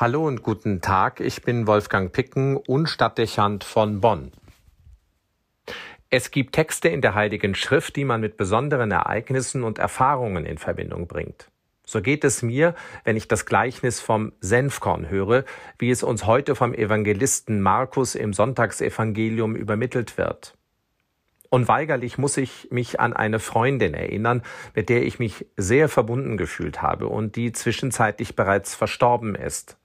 Hallo und guten Tag, ich bin Wolfgang Picken und Stadtdechant von Bonn. Es gibt Texte in der Heiligen Schrift, die man mit besonderen Ereignissen und Erfahrungen in Verbindung bringt. So geht es mir, wenn ich das Gleichnis vom Senfkorn höre, wie es uns heute vom Evangelisten Markus im Sonntagsevangelium übermittelt wird. Unweigerlich muss ich mich an eine Freundin erinnern, mit der ich mich sehr verbunden gefühlt habe und die zwischenzeitlich bereits verstorben ist.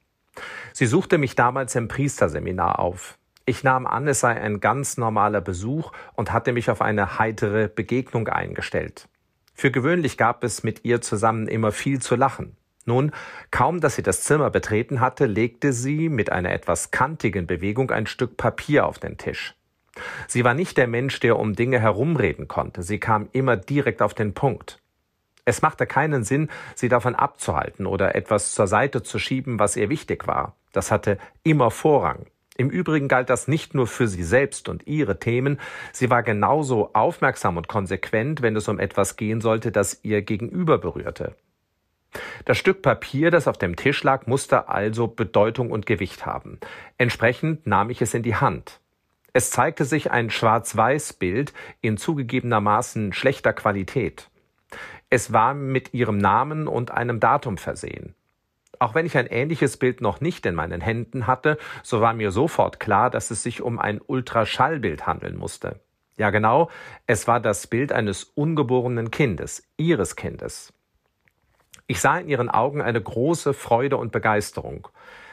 Sie suchte mich damals im Priesterseminar auf. Ich nahm an, es sei ein ganz normaler Besuch und hatte mich auf eine heitere Begegnung eingestellt. Für gewöhnlich gab es mit ihr zusammen immer viel zu lachen. Nun, kaum dass sie das Zimmer betreten hatte, legte sie mit einer etwas kantigen Bewegung ein Stück Papier auf den Tisch. Sie war nicht der Mensch, der um Dinge herumreden konnte, sie kam immer direkt auf den Punkt. Es machte keinen Sinn, sie davon abzuhalten oder etwas zur Seite zu schieben, was ihr wichtig war. Das hatte immer Vorrang. Im Übrigen galt das nicht nur für sie selbst und ihre Themen, sie war genauso aufmerksam und konsequent, wenn es um etwas gehen sollte, das ihr gegenüber berührte. Das Stück Papier, das auf dem Tisch lag, musste also Bedeutung und Gewicht haben. Entsprechend nahm ich es in die Hand. Es zeigte sich ein Schwarz-Weiß-Bild in zugegebenermaßen schlechter Qualität. Es war mit ihrem Namen und einem Datum versehen. Auch wenn ich ein ähnliches Bild noch nicht in meinen Händen hatte, so war mir sofort klar, dass es sich um ein Ultraschallbild handeln musste. Ja genau, es war das Bild eines ungeborenen Kindes, ihres Kindes. Ich sah in ihren Augen eine große Freude und Begeisterung.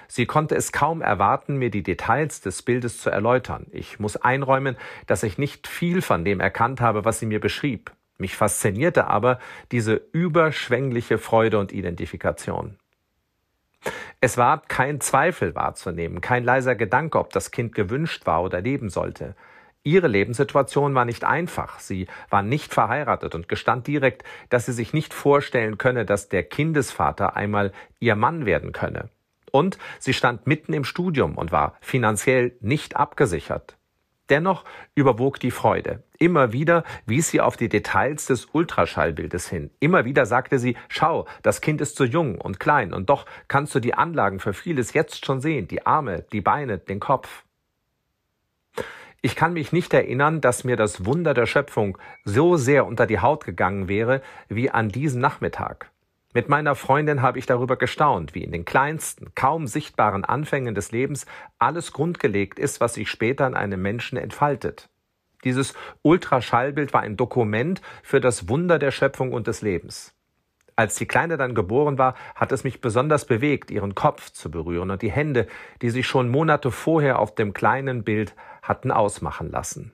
Sie konnte es kaum erwarten, mir die Details des Bildes zu erläutern. Ich muss einräumen, dass ich nicht viel von dem erkannt habe, was sie mir beschrieb. Mich faszinierte aber diese überschwängliche Freude und Identifikation. Es war kein Zweifel wahrzunehmen, kein leiser Gedanke, ob das Kind gewünscht war oder leben sollte. Ihre Lebenssituation war nicht einfach. Sie war nicht verheiratet und gestand direkt, dass sie sich nicht vorstellen könne, dass der Kindesvater einmal ihr Mann werden könne. Und sie stand mitten im Studium und war finanziell nicht abgesichert. Dennoch überwog die Freude. Immer wieder wies sie auf die Details des Ultraschallbildes hin. Immer wieder sagte sie, schau, das Kind ist so jung und klein und doch kannst du die Anlagen für vieles jetzt schon sehen, die Arme, die Beine, den Kopf. Ich kann mich nicht erinnern, dass mir das Wunder der Schöpfung so sehr unter die Haut gegangen wäre wie an diesem Nachmittag. Mit meiner Freundin habe ich darüber gestaunt, wie in den kleinsten, kaum sichtbaren Anfängen des Lebens alles grundgelegt ist, was sich später in einem Menschen entfaltet. Dieses Ultraschallbild war ein Dokument für das Wunder der Schöpfung und des Lebens. Als die Kleine dann geboren war, hat es mich besonders bewegt, ihren Kopf zu berühren und die Hände, die sich schon Monate vorher auf dem kleinen Bild hatten ausmachen lassen.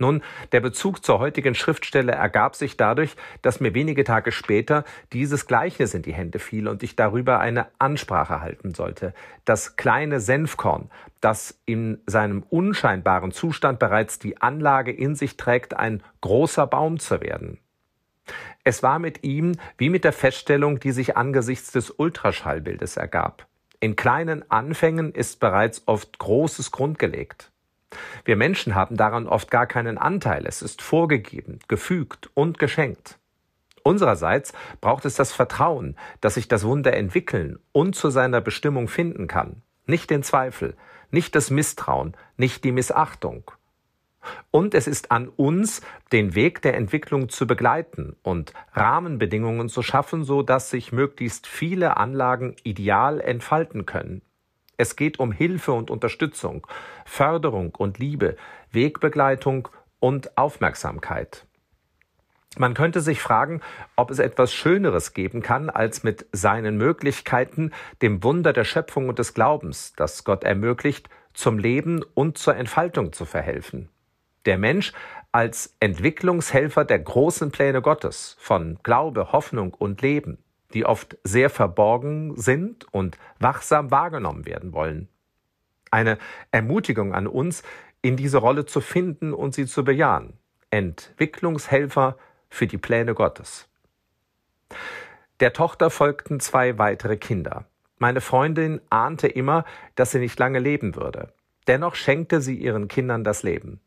Nun, der Bezug zur heutigen Schriftstelle ergab sich dadurch, dass mir wenige Tage später dieses Gleichnis in die Hände fiel und ich darüber eine Ansprache halten sollte. Das kleine Senfkorn, das in seinem unscheinbaren Zustand bereits die Anlage in sich trägt, ein großer Baum zu werden. Es war mit ihm wie mit der Feststellung, die sich angesichts des Ultraschallbildes ergab. In kleinen Anfängen ist bereits oft Großes grundgelegt. Wir Menschen haben daran oft gar keinen Anteil. Es ist vorgegeben, gefügt und geschenkt. Unsererseits braucht es das Vertrauen, dass sich das Wunder entwickeln und zu seiner Bestimmung finden kann. Nicht den Zweifel, nicht das Misstrauen, nicht die Missachtung. Und es ist an uns, den Weg der Entwicklung zu begleiten und Rahmenbedingungen zu schaffen, so dass sich möglichst viele Anlagen ideal entfalten können. Es geht um Hilfe und Unterstützung, Förderung und Liebe, Wegbegleitung und Aufmerksamkeit. Man könnte sich fragen, ob es etwas Schöneres geben kann, als mit seinen Möglichkeiten dem Wunder der Schöpfung und des Glaubens, das Gott ermöglicht, zum Leben und zur Entfaltung zu verhelfen. Der Mensch als Entwicklungshelfer der großen Pläne Gottes von Glaube, Hoffnung und Leben die oft sehr verborgen sind und wachsam wahrgenommen werden wollen. Eine Ermutigung an uns, in diese Rolle zu finden und sie zu bejahen. Entwicklungshelfer für die Pläne Gottes. Der Tochter folgten zwei weitere Kinder. Meine Freundin ahnte immer, dass sie nicht lange leben würde. Dennoch schenkte sie ihren Kindern das Leben.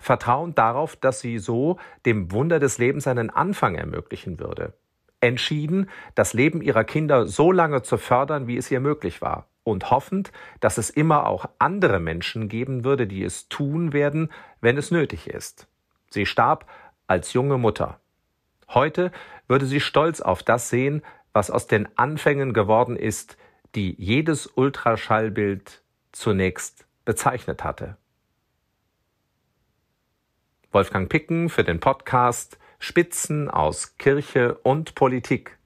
Vertrauend darauf, dass sie so dem Wunder des Lebens einen Anfang ermöglichen würde. Entschieden, das Leben ihrer Kinder so lange zu fördern, wie es ihr möglich war, und hoffend, dass es immer auch andere Menschen geben würde, die es tun werden, wenn es nötig ist. Sie starb als junge Mutter. Heute würde sie stolz auf das sehen, was aus den Anfängen geworden ist, die jedes Ultraschallbild zunächst bezeichnet hatte. Wolfgang Picken für den Podcast Spitzen aus Kirche und Politik.